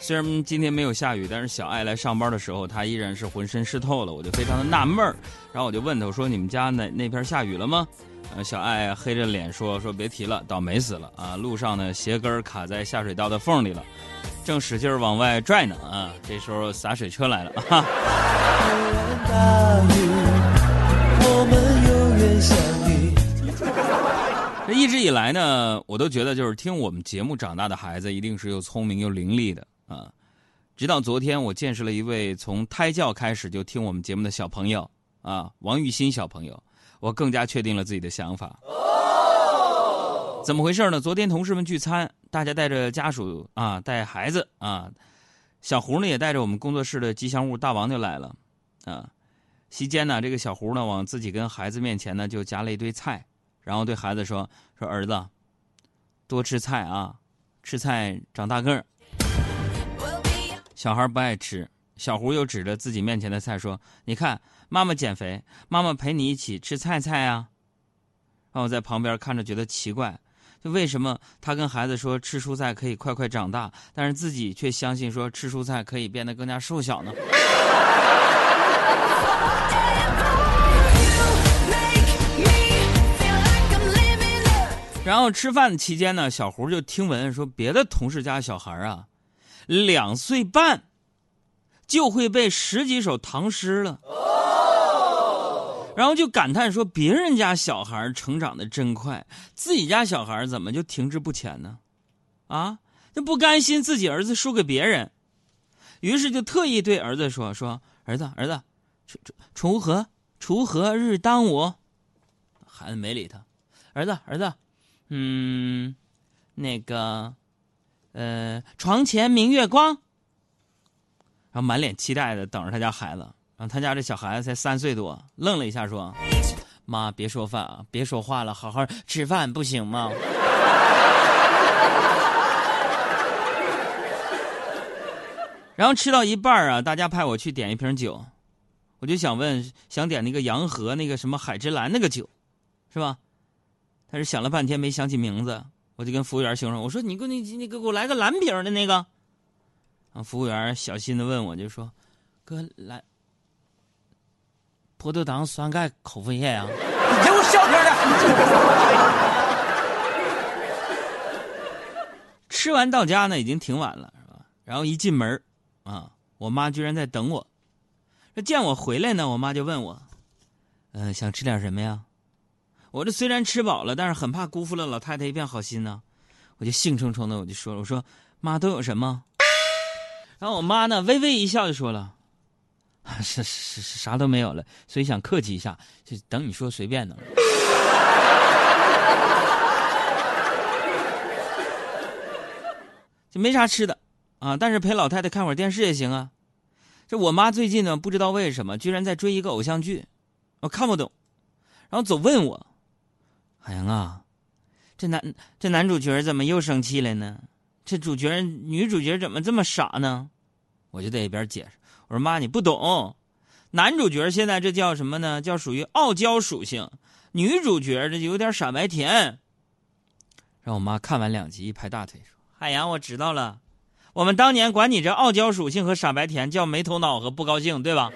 虽然今天没有下雨，但是小爱来上班的时候，她依然是浑身湿透了，我就非常的纳闷儿。然后我就问她，我说：“你们家那那边下雨了吗？”呃，小爱黑着脸说：“说别提了，倒霉死了啊！路上呢，鞋跟卡在下水道的缝里了，正使劲往外拽呢啊！这时候洒水车来了，哈。”这一直以来呢，我都觉得就是听我们节目长大的孩子，一定是又聪明又伶俐的。啊，直到昨天，我见识了一位从胎教开始就听我们节目的小朋友啊，王玉新小朋友，我更加确定了自己的想法。怎么回事呢？昨天同事们聚餐，大家带着家属啊，带孩子啊，小胡呢也带着我们工作室的吉祥物大王就来了啊。席间呢，这个小胡呢往自己跟孩子面前呢就夹了一堆菜，然后对孩子说：“说儿子，多吃菜啊，吃菜长大个儿。”小孩不爱吃，小胡又指着自己面前的菜说：“你看，妈妈减肥，妈妈陪你一起吃菜菜啊。”然后在旁边看着觉得奇怪，就为什么他跟孩子说吃蔬菜可以快快长大，但是自己却相信说吃蔬菜可以变得更加瘦小呢？然后吃饭期间呢，小胡就听闻说别的同事家小孩啊。两岁半，就会背十几首唐诗了，然后就感叹说：“别人家小孩成长的真快，自己家小孩怎么就停滞不前呢？”啊，就不甘心自己儿子输给别人，于是就特意对儿子说：“说儿子，儿子，锄禾锄禾日当午。”孩子没理他，儿子，儿子，嗯，那个。呃，床前明月光。然后满脸期待的等着他家孩子，然后他家这小孩子才三岁多，愣了一下说：“妈，别说饭啊，别说话了，好好吃饭不行吗？” 然后吃到一半啊，大家派我去点一瓶酒，我就想问，想点那个洋河那个什么海之蓝那个酒，是吧？但是想了半天没想起名字。我就跟服务员形容，我说：“你给你你给我来个蓝瓶的那个。”啊，服务员小心的问我，就说：“哥来，葡萄糖酸钙口服液啊？”你给我小点的。吃完到家呢，已经挺晚了，是吧？然后一进门，啊，我妈居然在等我。这见我回来呢，我妈就问我：“嗯，想吃点什么呀？”我这虽然吃饱了，但是很怕辜负了老太太一片好心呢，我就兴冲冲的我就说了：“我说妈都有什么？”然后我妈呢微微一笑就说了：“ 是是是啥都没有了，所以想客气一下，就等你说随便呢。”就没啥吃的啊，但是陪老太太看会儿电视也行啊。这我妈最近呢不知道为什么居然在追一个偶像剧，我看不懂，然后总问我。海洋啊，这男这男主角怎么又生气了呢？这主角女主角怎么这么傻呢？我就在一边解释，我说妈你不懂，男主角现在这叫什么呢？叫属于傲娇属性，女主角这就有点傻白甜。让我妈看完两集，一拍大腿说：“海洋，我知道了，我们当年管你这傲娇属性和傻白甜叫没头脑和不高兴，对吧？”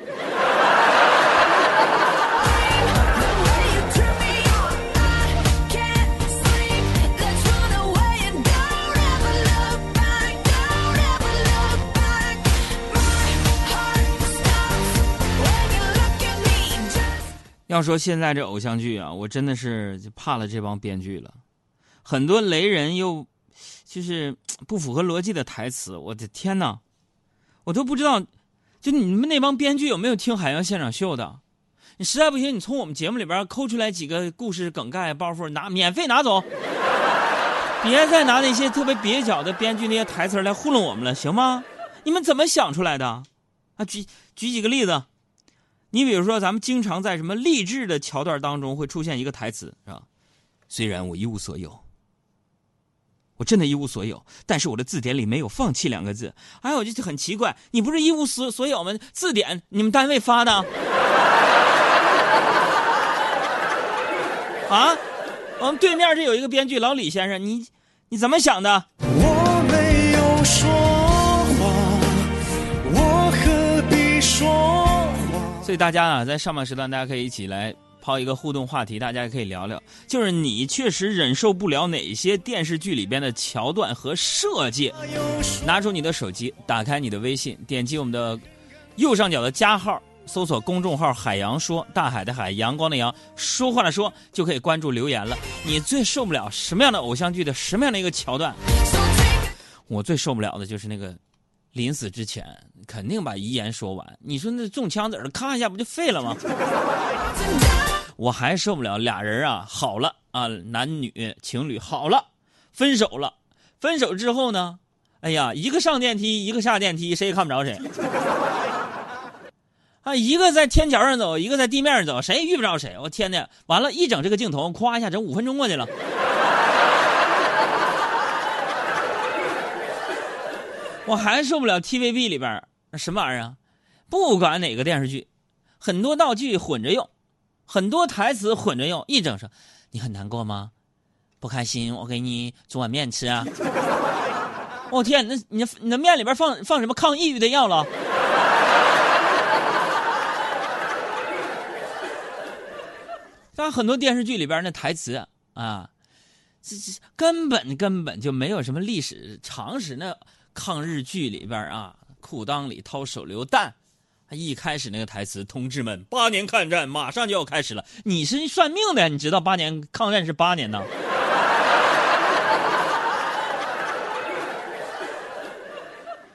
要说现在这偶像剧啊，我真的是怕了这帮编剧了，很多雷人又就是 不符合逻辑的台词，我的天哪，我都不知道，就你们那帮编剧有没有听《海洋现场秀》的？你实在不行，你从我们节目里边抠出来几个故事梗概包袱拿免费拿走，别再拿那些特别蹩脚的编剧那些台词来糊弄我们了，行吗？你们怎么想出来的？啊，举举几个例子。你比如说，咱们经常在什么励志的桥段当中会出现一个台词，是吧？虽然我一无所有，我真的一无所有，但是我的字典里没有“放弃”两个字。哎，我就很奇怪，你不是一无所所有吗？字典你们单位发的？啊？我们对面这有一个编剧老李先生，你你怎么想的？所以大家啊，在上半时段，大家可以一起来抛一个互动话题，大家也可以聊聊，就是你确实忍受不了哪些电视剧里边的桥段和设计。拿出你的手机，打开你的微信，点击我们的右上角的加号，搜索公众号“海洋说”，大海的海，阳光的阳，说话的说，就可以关注留言了。你最受不了什么样的偶像剧的什么样的一个桥段？我最受不了的就是那个。临死之前肯定把遗言说完。你说那中枪子儿，咔一下不就废了吗？我还受不了俩人啊，好了啊，男女情侣好了，分手了。分手之后呢，哎呀，一个上电梯，一个下电梯，谁也看不着谁。啊，一个在天桥上走，一个在地面上走，谁也遇不着谁。我天哪！完了，一整这个镜头，咵一下整五分钟过去了。我还受不了 TVB 里边那什么玩意儿啊！不管哪个电视剧，很多道具混着用，很多台词混着用，一整说你很难过吗？不开心，我给你煮碗面吃啊！我天，那你你的面里边放放什么抗抑郁的药了？但很多电视剧里边那台词啊，这这根本根本就没有什么历史常识那。抗日剧里边啊，裤裆里掏手榴弹，一开始那个台词：“同志们，八年抗战马上就要开始了。”你是算命的，你知道八年抗战是八年呢？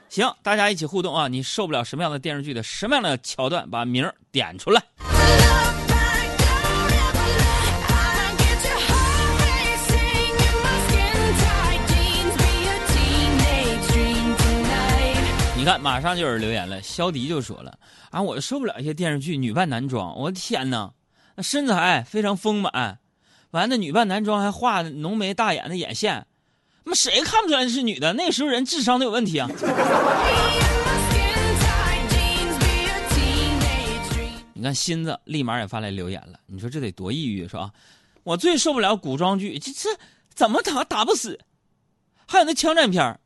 行，大家一起互动啊！你受不了什么样的电视剧的什么样的桥段？把名儿点出来。看，马上就有人留言了。肖迪就说了：“啊，我受不了一些电视剧女扮男装，我的天哪，那身材非常丰满，完了女扮男装还画浓眉大眼的眼线，那谁看不出来是女的？那时候人智商都有问题啊！”你看心子立马也发来留言了，你说这得多抑郁是吧？我最受不了古装剧，这这怎么打打不死？还有那枪战片儿。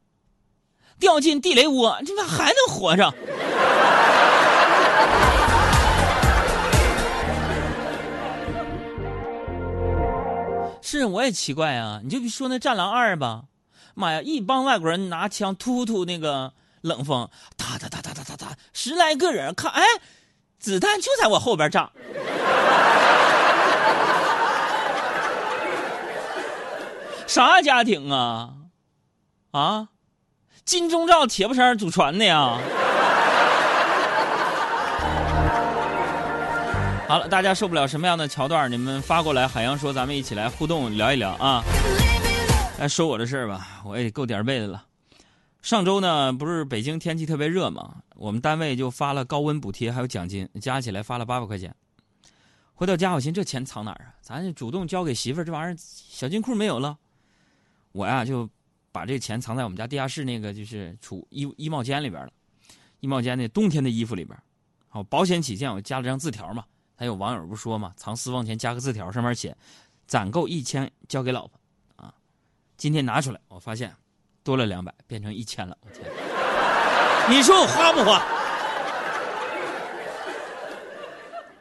掉进地雷窝，这咋还能活着？是，我也奇怪啊。你就说那《战狼二》吧，妈呀，一帮外国人拿枪突突那个冷风，哒哒哒哒哒哒哒，十来个人看，哎，子弹就在我后边炸。啥家庭啊？啊？金钟罩铁布衫祖传的呀！好了，大家受不了什么样的桥段？你们发过来，海洋说咱们一起来互动聊一聊啊！来说我的事儿吧，我也够点背的了。上周呢，不是北京天气特别热嘛，我们单位就发了高温补贴，还有奖金，加起来发了八百块钱。回到家，我寻这钱藏哪儿啊？咱主动交给媳妇儿，这玩意儿小金库没有了。我呀就。把这钱藏在我们家地下室那个就是储衣衣帽间里边了，衣帽间那冬天的衣服里边，好保险起见，我加了张字条嘛。还有网友不说嘛，藏私房钱加个字条，上面写攒够一千交给老婆啊。今天拿出来，我发现多了两百，变成一千了。我天，你说我花不花？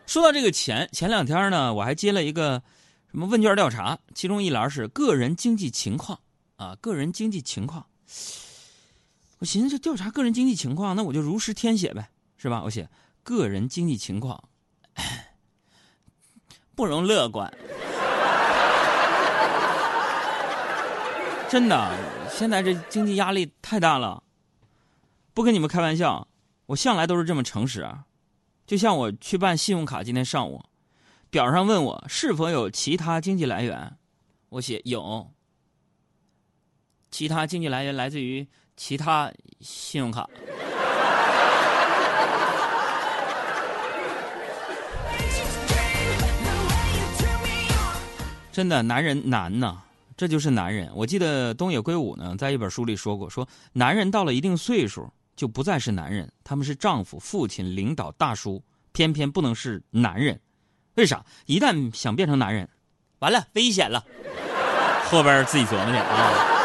说到这个钱，前两天呢，我还接了一个什么问卷调查，其中一栏是个人经济情况。啊，个人经济情况，我寻思这调查个人经济情况，那我就如实填写呗，是吧？我写个人经济情况 不容乐观，真的，现在这经济压力太大了，不跟你们开玩笑，我向来都是这么诚实啊。就像我去办信用卡，今天上午，表上问我是否有其他经济来源，我写有。其他经济来源来自于其他信用卡。真的，男人难呐，这就是男人。我记得东野圭吾呢，在一本书里说过，说男人到了一定岁数就不再是男人，他们是丈夫、父亲、领导、大叔，偏偏不能是男人。为啥？一旦想变成男人，完了，危险了。后边自己琢磨去啊。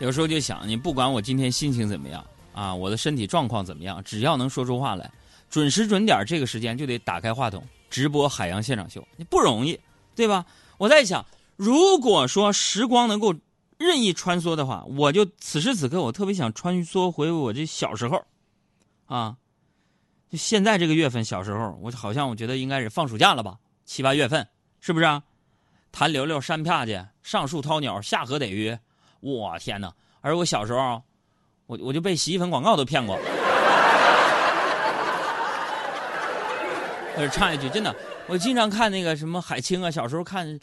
有时候就想，你不管我今天心情怎么样啊，我的身体状况怎么样，只要能说出话来，准时准点这个时间就得打开话筒直播海洋现场秀，你不容易，对吧？我在想，如果说时光能够任意穿梭的话，我就此时此刻我特别想穿梭回我这小时候，啊，就现在这个月份小时候，我好像我觉得应该是放暑假了吧，七八月份是不是啊？弹溜溜山啪去，上树掏鸟，下河逮鱼。我天哪！而我小时候，我我就被洗衣粉广告都骗过。呃，唱一句，真的，我经常看那个什么海清啊，小时候看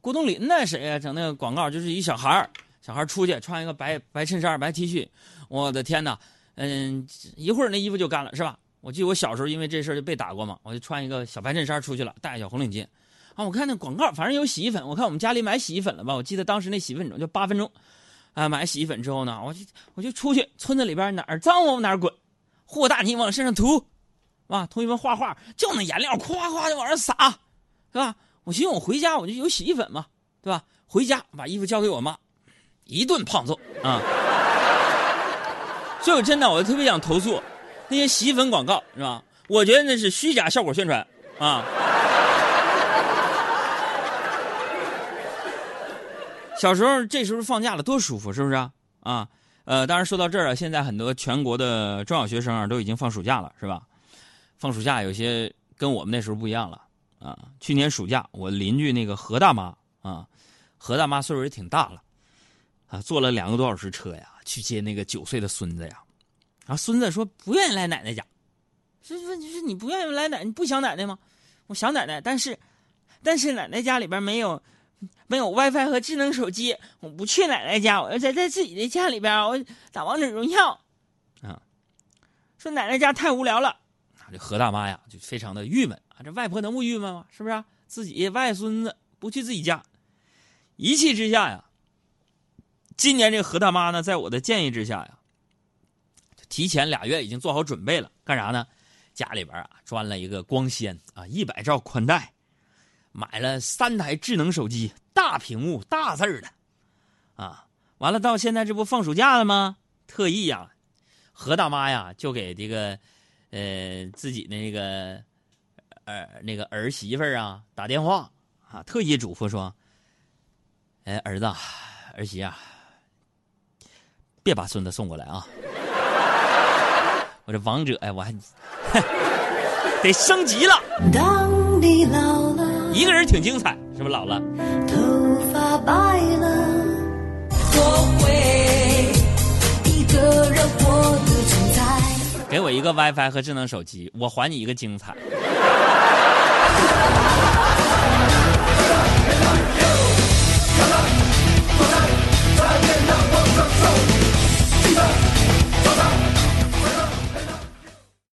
郭冬临那谁啊，整那个广告，就是一小孩小孩出去穿一个白白衬衫、白 T 恤，我的天哪，嗯，一会儿那衣服就干了，是吧？我记得我小时候因为这事就被打过嘛，我就穿一个小白衬衫出去了，戴个小红领巾。啊，我看那广告，反正有洗衣粉。我看我们家里买洗衣粉了吧？我记得当时那洗衣粉就八分钟，啊，买洗衣粉之后呢，我就我就出去村子里边哪儿脏往哪儿滚，和大泥往身上涂，啊，同学们画画就那颜料夸夸就往上撒，是吧？我寻思我回家我就有洗衣粉嘛，对吧？回家把衣服交给我妈，一顿胖揍啊！所以我真的我就特别想投诉那些洗衣粉广告，是吧？我觉得那是虚假效果宣传啊。小时候，这时候放假了，多舒服，是不是啊？啊，呃，当然说到这儿啊，现在很多全国的中小学生啊，都已经放暑假了，是吧？放暑假有些跟我们那时候不一样了啊。去年暑假，我邻居那个何大妈啊，何大妈岁数也挺大了，啊，坐了两个多小时车呀，去接那个九岁的孙子呀。然后孙子说不愿意来奶奶家，所以问题是你不愿意来奶，你不想奶奶吗？我想奶奶，但是，但是奶奶家里边没有。没有 WiFi 和智能手机，我不去奶奶家，我要在在自己的家里边，我打王者荣耀。啊，说奶奶家太无聊了，这何大妈呀就非常的郁闷啊。这外婆能不郁闷吗？是不是？自己外孙子不去自己家，一气之下呀，今年这何大妈呢，在我的建议之下呀，提前俩月已经做好准备了，干啥呢？家里边啊装了一个光纤啊，一百兆宽带。买了三台智能手机，大屏幕、大字儿的，啊，完了到现在这不放暑假了吗？特意呀，何大妈呀就给这个，呃，自己那个，呃，那个儿媳妇儿啊打电话啊，特意嘱咐说：“哎，儿子，儿媳啊，别把孙子送过来啊！我这王者哎，我还 得升级了。”当你老了。一个人挺精彩，是不是老了？头发白了，我会一个人活得精彩。给我一个 WiFi 和智能手机，我还你一个精彩。